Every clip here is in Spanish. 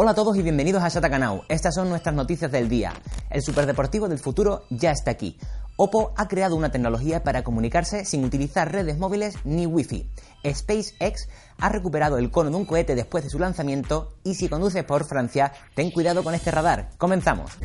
Hola a todos y bienvenidos a Satacanau. Estas son nuestras noticias del día. El superdeportivo del futuro ya está aquí. Oppo ha creado una tecnología para comunicarse sin utilizar redes móviles ni wifi. SpaceX ha recuperado el cono de un cohete después de su lanzamiento y si conduces por Francia, ten cuidado con este radar. Comenzamos.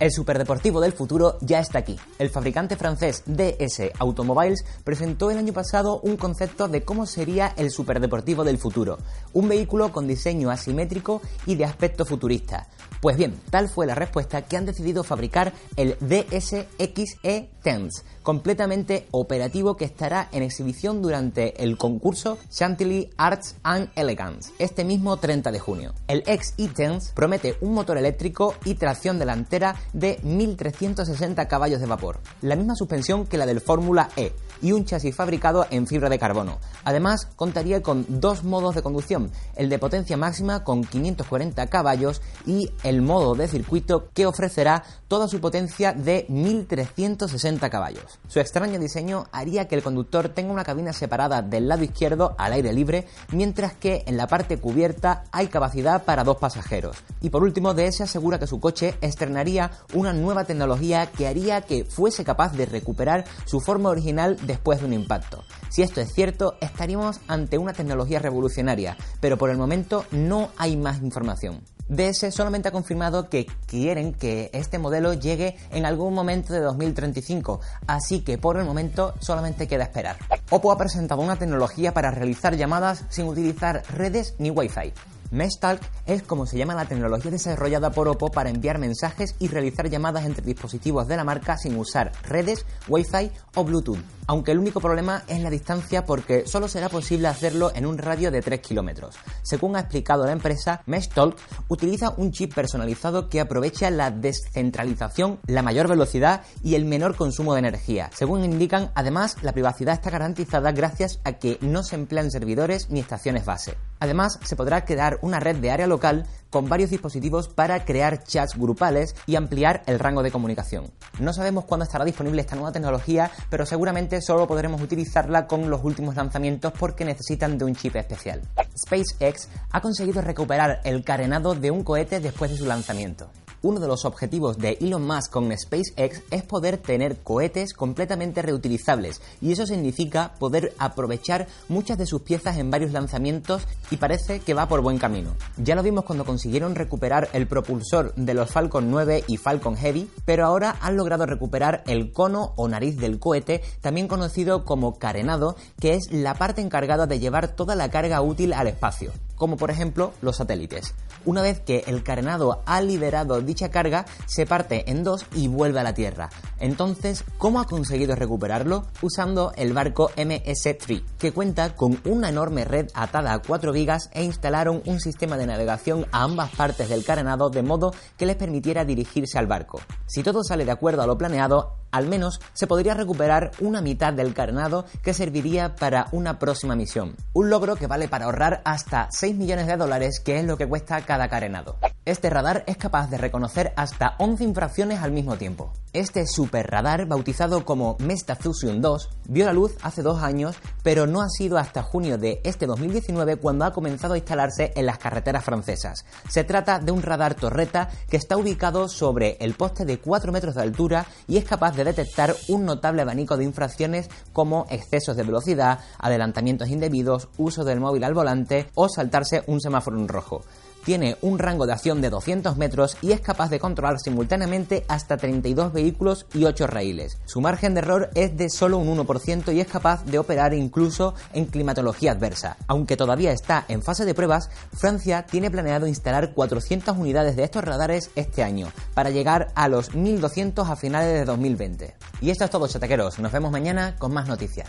El superdeportivo del futuro ya está aquí. El fabricante francés DS Automobiles presentó el año pasado un concepto de cómo sería el superdeportivo del futuro, un vehículo con diseño asimétrico y de aspecto futurista. Pues bien, tal fue la respuesta que han decidido fabricar el DSXE Tense, completamente operativo que estará en exhibición durante el concurso Chantilly Arts and Elegance este mismo 30 de junio. El XE Tense promete un motor eléctrico y tracción delantera de 1360 caballos de vapor, la misma suspensión que la del Fórmula E y un chasis fabricado en fibra de carbono. Además, contaría con dos modos de conducción, el de potencia máxima con 540 caballos y el modo de circuito que ofrecerá toda su potencia de 1360 caballos. Su extraño diseño haría que el conductor tenga una cabina separada del lado izquierdo al aire libre, mientras que en la parte cubierta hay capacidad para dos pasajeros. Y por último, DS asegura que su coche estrenaría una nueva tecnología que haría que fuese capaz de recuperar su forma original después de un impacto. Si esto es cierto, estaríamos ante una tecnología revolucionaria, pero por el momento no hay más información. DS solamente ha confirmado que quieren que este modelo llegue en algún momento de 2035, así que por el momento solamente queda esperar. Oppo ha presentado una tecnología para realizar llamadas sin utilizar redes ni Wi-Fi. Meshtalk es como se llama la tecnología desarrollada por Oppo para enviar mensajes y realizar llamadas entre dispositivos de la marca sin usar redes, Wi-Fi o Bluetooth. Aunque el único problema es la distancia porque solo será posible hacerlo en un radio de 3 kilómetros. Según ha explicado la empresa, Meshtalk utiliza un chip personalizado que aprovecha la descentralización, la mayor velocidad y el menor consumo de energía. Según indican, además, la privacidad está garantizada gracias a que no se emplean servidores ni estaciones base. Además, se podrá crear una red de área local con varios dispositivos para crear chats grupales y ampliar el rango de comunicación. No sabemos cuándo estará disponible esta nueva tecnología, pero seguramente solo podremos utilizarla con los últimos lanzamientos porque necesitan de un chip especial. SpaceX ha conseguido recuperar el carenado de un cohete después de su lanzamiento. Uno de los objetivos de Elon Musk con SpaceX es poder tener cohetes completamente reutilizables y eso significa poder aprovechar muchas de sus piezas en varios lanzamientos y parece que va por buen camino. Ya lo vimos cuando consiguieron recuperar el propulsor de los Falcon 9 y Falcon Heavy, pero ahora han logrado recuperar el cono o nariz del cohete, también conocido como carenado, que es la parte encargada de llevar toda la carga útil al espacio como por ejemplo los satélites. Una vez que el carenado ha liberado dicha carga, se parte en dos y vuelve a la Tierra. Entonces, ¿cómo ha conseguido recuperarlo? Usando el barco MS-3, que cuenta con una enorme red atada a 4 vigas e instalaron un sistema de navegación a ambas partes del carenado de modo que les permitiera dirigirse al barco. Si todo sale de acuerdo a lo planeado, al menos se podría recuperar una mitad del carenado que serviría para una próxima misión. Un logro que vale para ahorrar hasta 6 millones de dólares, que es lo que cuesta cada carenado. Este radar es capaz de reconocer hasta 11 infracciones al mismo tiempo. Este super radar, bautizado como Mesta Fusion 2, vio la luz hace dos años, pero no ha sido hasta junio de este 2019 cuando ha comenzado a instalarse en las carreteras francesas. Se trata de un radar torreta que está ubicado sobre el poste de 4 metros de altura y es capaz de detectar un notable abanico de infracciones como excesos de velocidad, adelantamientos indebidos, uso del móvil al volante o saltarse un semáforo en rojo tiene un rango de acción de 200 metros y es capaz de controlar simultáneamente hasta 32 vehículos y 8 raíles. Su margen de error es de solo un 1% y es capaz de operar incluso en climatología adversa. Aunque todavía está en fase de pruebas, Francia tiene planeado instalar 400 unidades de estos radares este año, para llegar a los 1200 a finales de 2020. Y esto es todo, chatequeros. Nos vemos mañana con más noticias.